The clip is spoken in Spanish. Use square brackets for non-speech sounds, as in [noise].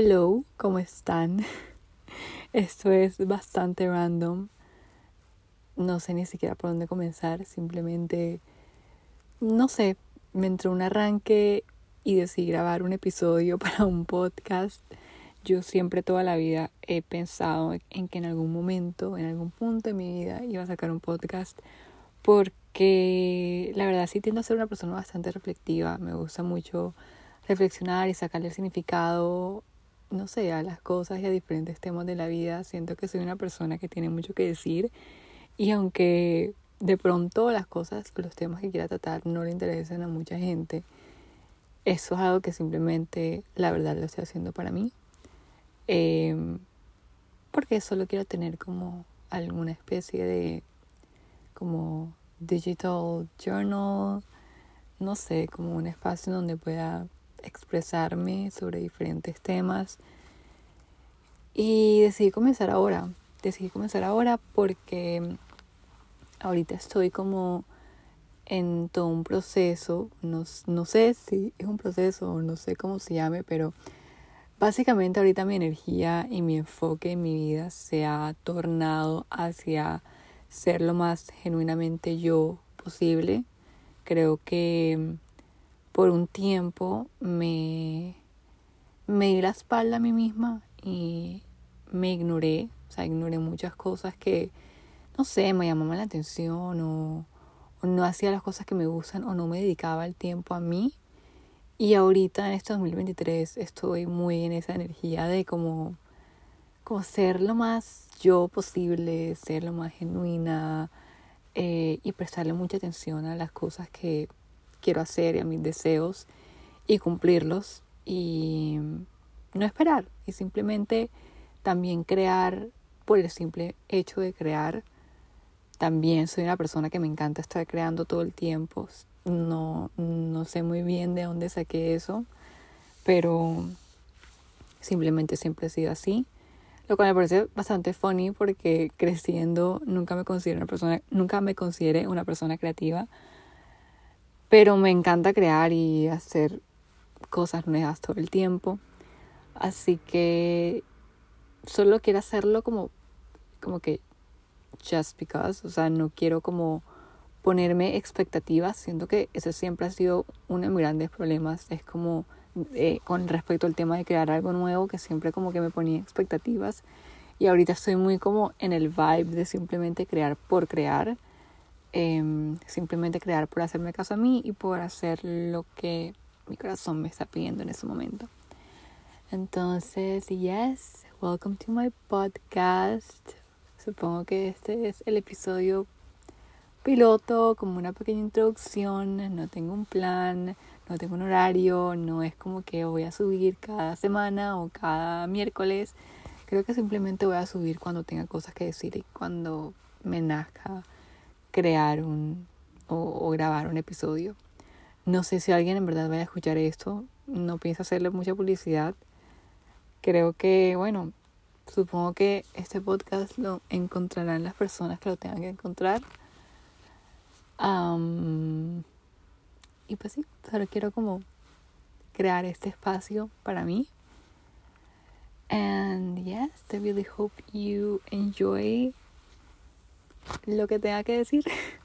Hello, ¿cómo están? [laughs] Esto es bastante random. No sé ni siquiera por dónde comenzar. Simplemente, no sé, me entró un arranque y decidí grabar un episodio [laughs] para un podcast. Yo siempre toda la vida he pensado en que en algún momento, en algún punto de mi vida iba a sacar un podcast porque la verdad sí tiendo a ser una persona bastante reflectiva. Me gusta mucho reflexionar y sacarle el significado no sé, a las cosas y a diferentes temas de la vida. Siento que soy una persona que tiene mucho que decir y aunque de pronto las cosas, los temas que quiera tratar no le interesen a mucha gente, eso es algo que simplemente la verdad lo estoy haciendo para mí. Eh, porque solo quiero tener como alguna especie de como digital journal, no sé, como un espacio donde pueda expresarme sobre diferentes temas. Y decidí comenzar ahora. Decidí comenzar ahora porque ahorita estoy como en todo un proceso. No, no sé si es un proceso o no sé cómo se llame, pero básicamente ahorita mi energía y mi enfoque en mi vida se ha tornado hacia ser lo más genuinamente yo posible. Creo que por un tiempo me, me di la espalda a mí misma y me ignoré, o sea, ignoré muchas cosas que, no sé, me llamaban la atención o, no hacía las cosas que me gustan o no me dedicaba el tiempo a mí. Y ahorita en este 2023 estoy muy en esa energía de como, como ser lo más yo posible, ser lo más genuina eh, y prestarle mucha atención a las cosas que quiero hacer y a mis deseos y cumplirlos y no esperar y simplemente también crear por el simple hecho de crear. También soy una persona que me encanta estar creando todo el tiempo. No, no sé muy bien de dónde saqué eso, pero simplemente siempre he sido así. Lo cual me parece bastante funny porque creciendo nunca me considero una persona, nunca me consideré una persona creativa pero me encanta crear y hacer cosas nuevas todo el tiempo. Así que solo quiero hacerlo como, como que just because. O sea, no quiero como ponerme expectativas. Siento que ese siempre ha sido uno de mis grandes problemas. Es como eh, con respecto al tema de crear algo nuevo, que siempre como que me ponía expectativas. Y ahorita estoy muy como en el vibe de simplemente crear por crear Em, simplemente crear por hacerme caso a mí y por hacer lo que mi corazón me está pidiendo en ese momento. Entonces, yes, welcome to my podcast. Supongo que este es el episodio piloto, como una pequeña introducción. No tengo un plan, no tengo un horario, no es como que voy a subir cada semana o cada miércoles. Creo que simplemente voy a subir cuando tenga cosas que decir y cuando me nazca crear un o, grabar un episodio. No sé si alguien en verdad vaya a escuchar esto, no pienso hacerle mucha publicidad. Creo que, bueno, supongo que este podcast lo encontrarán las personas que lo tengan que encontrar. y pues sí, solo quiero como crear este espacio para mí. And yes, I really hope you enjoy lo que tenga que decir. [laughs]